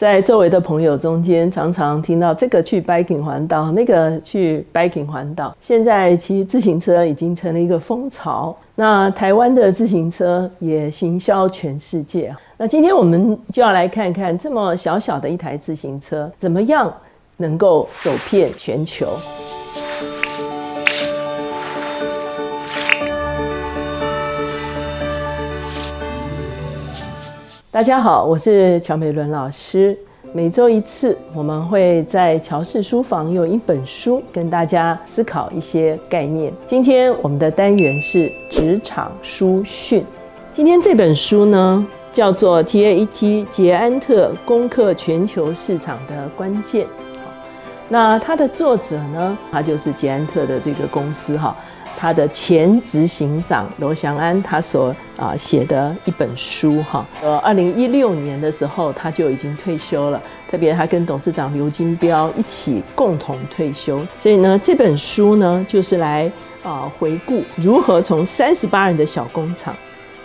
在周围的朋友中间，常常听到这个去 biking 环岛，那个去 biking 环岛。现在骑自行车已经成了一个风潮，那台湾的自行车也行销全世界。那今天我们就要来看看，这么小小的一台自行车，怎么样能够走遍全球。大家好，我是乔美伦老师。每周一次，我们会在乔氏书房用一本书跟大家思考一些概念。今天我们的单元是职场书讯。今天这本书呢，叫做 T A E T 捷安特攻克全球市场的关键。那它的作者呢，他就是捷安特的这个公司哈。他的前执行长罗祥安，他所啊写的一本书哈，呃，二零一六年的时候他就已经退休了，特别他跟董事长刘金彪一起共同退休，所以呢，这本书呢就是来啊回顾如何从三十八人的小工厂，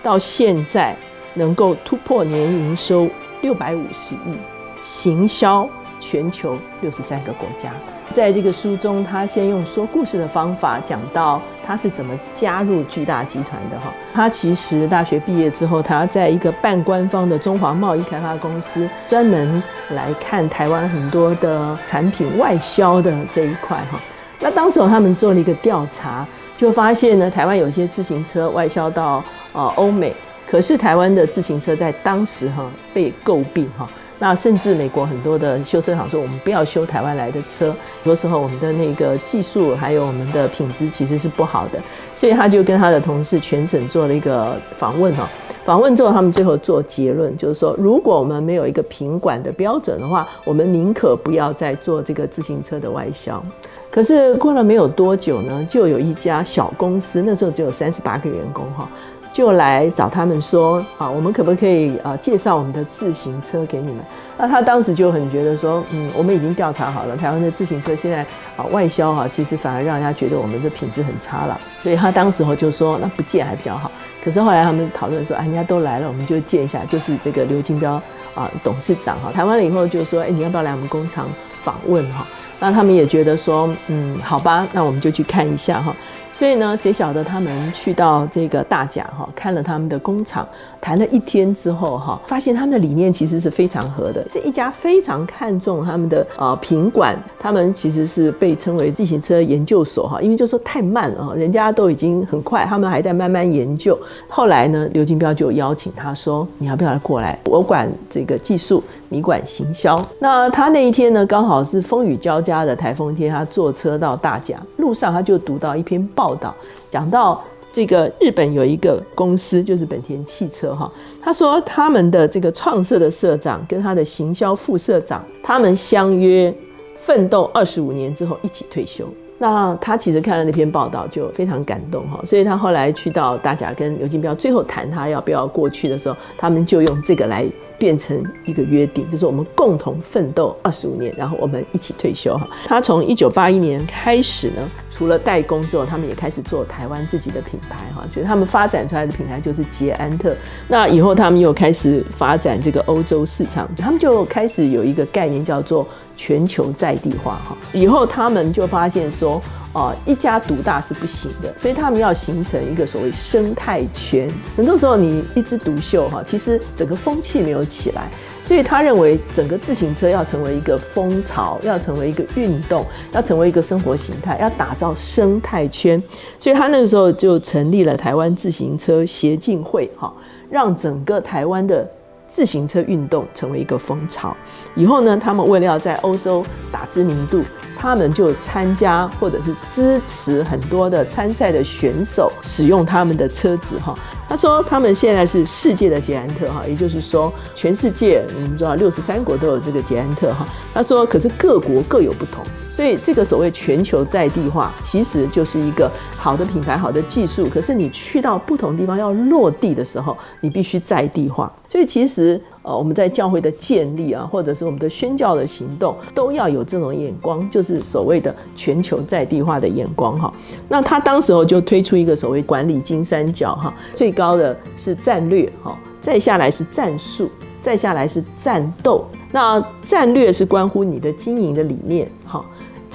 到现在能够突破年营收六百五十亿，行销全球六十三个国家。在这个书中，他先用说故事的方法讲到他是怎么加入巨大集团的哈。他其实大学毕业之后，他在一个半官方的中华贸易开发公司，专门来看台湾很多的产品外销的这一块哈。那当时他们做了一个调查，就发现呢，台湾有些自行车外销到呃欧美，可是台湾的自行车在当时哈被诟病哈。那甚至美国很多的修车厂说，我们不要修台湾来的车，很多时候我们的那个技术还有我们的品质其实是不好的，所以他就跟他的同事全省做了一个访问哈，访问之后他们最后做结论，就是说如果我们没有一个品管的标准的话，我们宁可不要再做这个自行车的外销。可是过了没有多久呢，就有一家小公司，那时候只有三十八个员工哈。就来找他们说啊，我们可不可以啊介绍我们的自行车给你们？那他当时就很觉得说，嗯，我们已经调查好了，台湾的自行车现在啊外销哈，其实反而让人家觉得我们的品质很差了。所以他当时候就说，那不借还比较好。可是后来他们讨论说，哎，人家都来了，我们就借一下。就是这个刘金彪啊董事长哈，台湾了以后就说，哎，你要不要来我们工厂访问哈？那他们也觉得说，嗯，好吧，那我们就去看一下哈。所以呢，谁晓得他们去到这个大甲哈，看了他们的工厂，谈了一天之后哈，发现他们的理念其实是非常合的。是一家非常看重他们的呃品管，他们其实是被称为自行车研究所哈，因为就说太慢了，人家都已经很快，他们还在慢慢研究。后来呢，刘金彪就邀请他说：“你要不要过来？我管这个技术，你管行销。”那他那一天呢，刚好是风雨交加的台风天，他坐车到大甲，路上他就读到一篇报。报道讲到这个日本有一个公司，就是本田汽车哈。他说他们的这个创社的社长跟他的行销副社长，他们相约奋斗二十五年之后一起退休。那他其实看了那篇报道就非常感动哈，所以他后来去到大甲跟刘金彪最后谈他要不要过去的时候，他们就用这个来变成一个约定，就是我们共同奋斗二十五年，然后我们一起退休哈。他从一九八一年开始呢，除了代工之后，他们也开始做台湾自己的品牌哈，就是他们发展出来的品牌就是捷安特。那以后他们又开始发展这个欧洲市场，他们就开始有一个概念叫做。全球在地化哈，以后他们就发现说，哦，一家独大是不行的，所以他们要形成一个所谓生态圈。很多时候你一枝独秀哈，其实整个风气没有起来，所以他认为整个自行车要成为一个风潮，要成为一个运动，要成为一个生活形态，要打造生态圈。所以他那个时候就成立了台湾自行车协进会哈，让整个台湾的。自行车运动成为一个风潮，以后呢，他们为了要在欧洲打知名度，他们就参加或者是支持很多的参赛的选手使用他们的车子哈。他说他们现在是世界的捷安特哈，也就是说全世界我们知道六十三国都有这个捷安特哈。他说可是各国各有不同。所以，这个所谓全球在地化，其实就是一个好的品牌、好的技术。可是，你去到不同地方要落地的时候，你必须在地化。所以，其实呃，我们在教会的建立啊，或者是我们的宣教的行动，都要有这种眼光，就是所谓的全球在地化的眼光哈。那他当时候就推出一个所谓管理金三角哈，最高的是战略哈，再下来是战术，再下来是战斗。那战略是关乎你的经营的理念，哈。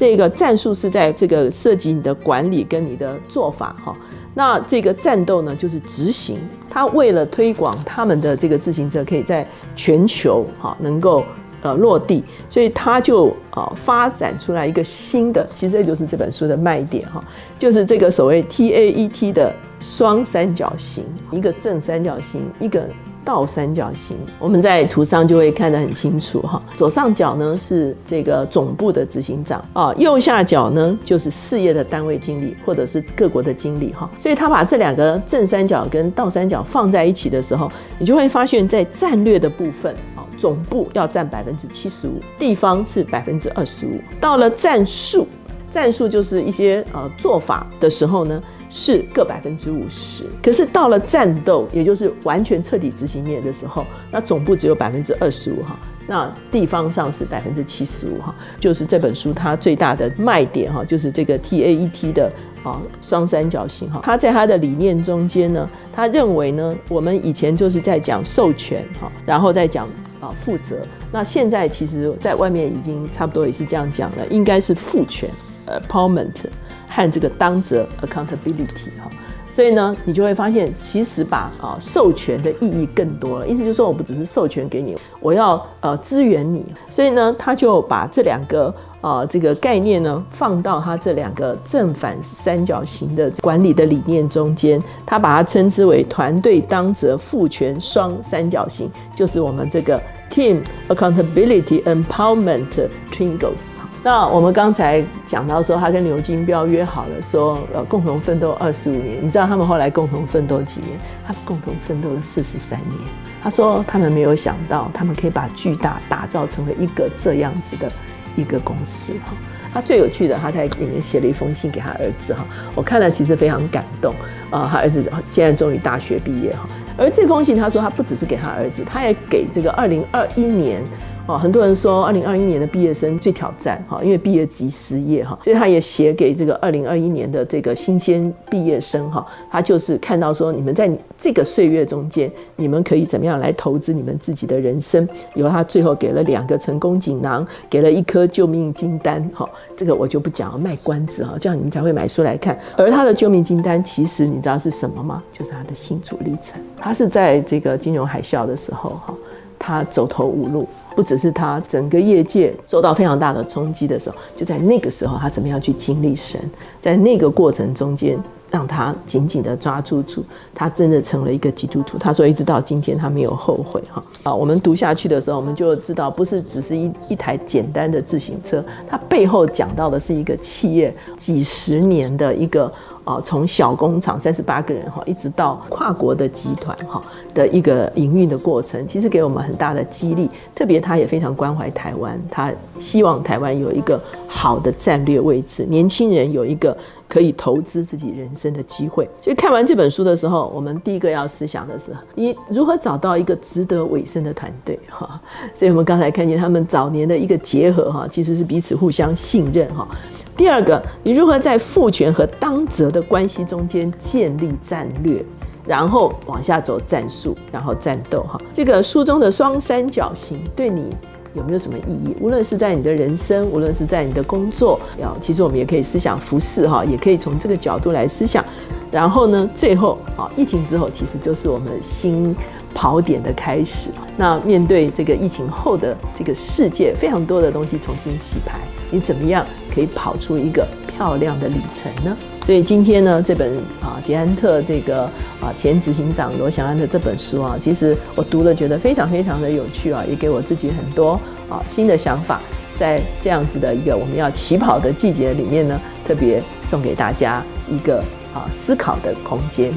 这个战术是在这个涉及你的管理跟你的做法，哈。那这个战斗呢，就是执行。他为了推广他们的这个自行车可以在全球哈能够呃落地，所以他就啊发展出来一个新的，其实这就是这本书的卖点哈，就是这个所谓 T A E T 的双三角形，一个正三角形，一个。倒三角形，我们在图上就会看得很清楚哈。左上角呢是这个总部的执行长啊，右下角呢就是事业的单位经理或者是各国的经理哈。所以他把这两个正三角跟倒三角放在一起的时候，你就会发现，在战略的部分啊，总部要占百分之七十五，地方是百分之二十五。到了战术，战术就是一些呃做法的时候呢。是各百分之五十，可是到了战斗，也就是完全彻底执行面的时候，那总部只有百分之二十五哈，那地方上是百分之七十五哈，就是这本书它最大的卖点哈，就是这个 T A E T 的啊双三角形哈，它在它的理念中间呢，他认为呢，我们以前就是在讲授权哈，然后再讲啊负责，那现在其实在外面已经差不多也是这样讲了，应该是赋权，empowerment。和这个当责 accountability 哈，所以呢，你就会发现，其实把啊授权的意义更多了。意思就是说，我不只是授权给你，我要呃支援你。所以呢，他就把这两个呃这个概念呢放到他这两个正反三角形的管理的理念中间，他把它称之为团队当责赋权双三角形，就是我们这个 team accountability empowerment triangles。那我们刚才讲到说，他跟刘金彪约好了，说呃共同奋斗二十五年。你知道他们后来共同奋斗几年？他们共同奋斗了四十三年。他说他们没有想到，他们可以把巨大打造成为一个这样子的一个公司哈。他最有趣的，他在里面写了一封信给他儿子哈。我看了其实非常感动啊。他儿子现在终于大学毕业哈。而这封信他说他不只是给他儿子，他也给这个二零二一年。哦，很多人说二零二一年的毕业生最挑战哈，因为毕业即失业哈，所以他也写给这个二零二一年的这个新鲜毕业生哈，他就是看到说你们在这个岁月中间，你们可以怎么样来投资你们自己的人生？以后他最后给了两个成功锦囊，给了一颗救命金丹哈，这个我就不讲了，卖关子哈，这样你们才会买书来看。而他的救命金丹其实你知道是什么吗？就是他的新主历程。他是在这个金融海啸的时候哈，他走投无路。不只是他整个业界受到非常大的冲击的时候，就在那个时候，他怎么样去经历神，在那个过程中间，让他紧紧的抓住主，他真的成了一个基督徒。他说，一直到今天，他没有后悔哈。啊，我们读下去的时候，我们就知道，不是只是一一台简单的自行车，它背后讲到的是一个企业几十年的一个。啊，从小工厂三十八个人哈，一直到跨国的集团哈的一个营运的过程，其实给我们很大的激励。特别他也非常关怀台湾，他希望台湾有一个好的战略位置，年轻人有一个可以投资自己人生的机会。所以看完这本书的时候，我们第一个要思想的是，你如何找到一个值得委身的团队哈？所以我们刚才看见他们早年的一个结合哈，其实是彼此互相信任哈。第二个，你如何在父权和当责的关系中间建立战略，然后往下走战术，然后战斗？哈，这个书中的双三角形对你有没有什么意义？无论是在你的人生，无论是在你的工作，要其实我们也可以思想服饰哈，也可以从这个角度来思想。然后呢，最后啊，疫情之后其实就是我们新跑点的开始。那面对这个疫情后的这个世界，非常多的东西重新洗牌。你怎么样可以跑出一个漂亮的里程呢？所以今天呢，这本啊捷安特这个啊前执行长罗翔安的这本书啊，其实我读了觉得非常非常的有趣啊，也给我自己很多啊新的想法。在这样子的一个我们要起跑的季节里面呢，特别送给大家一个啊思考的空间。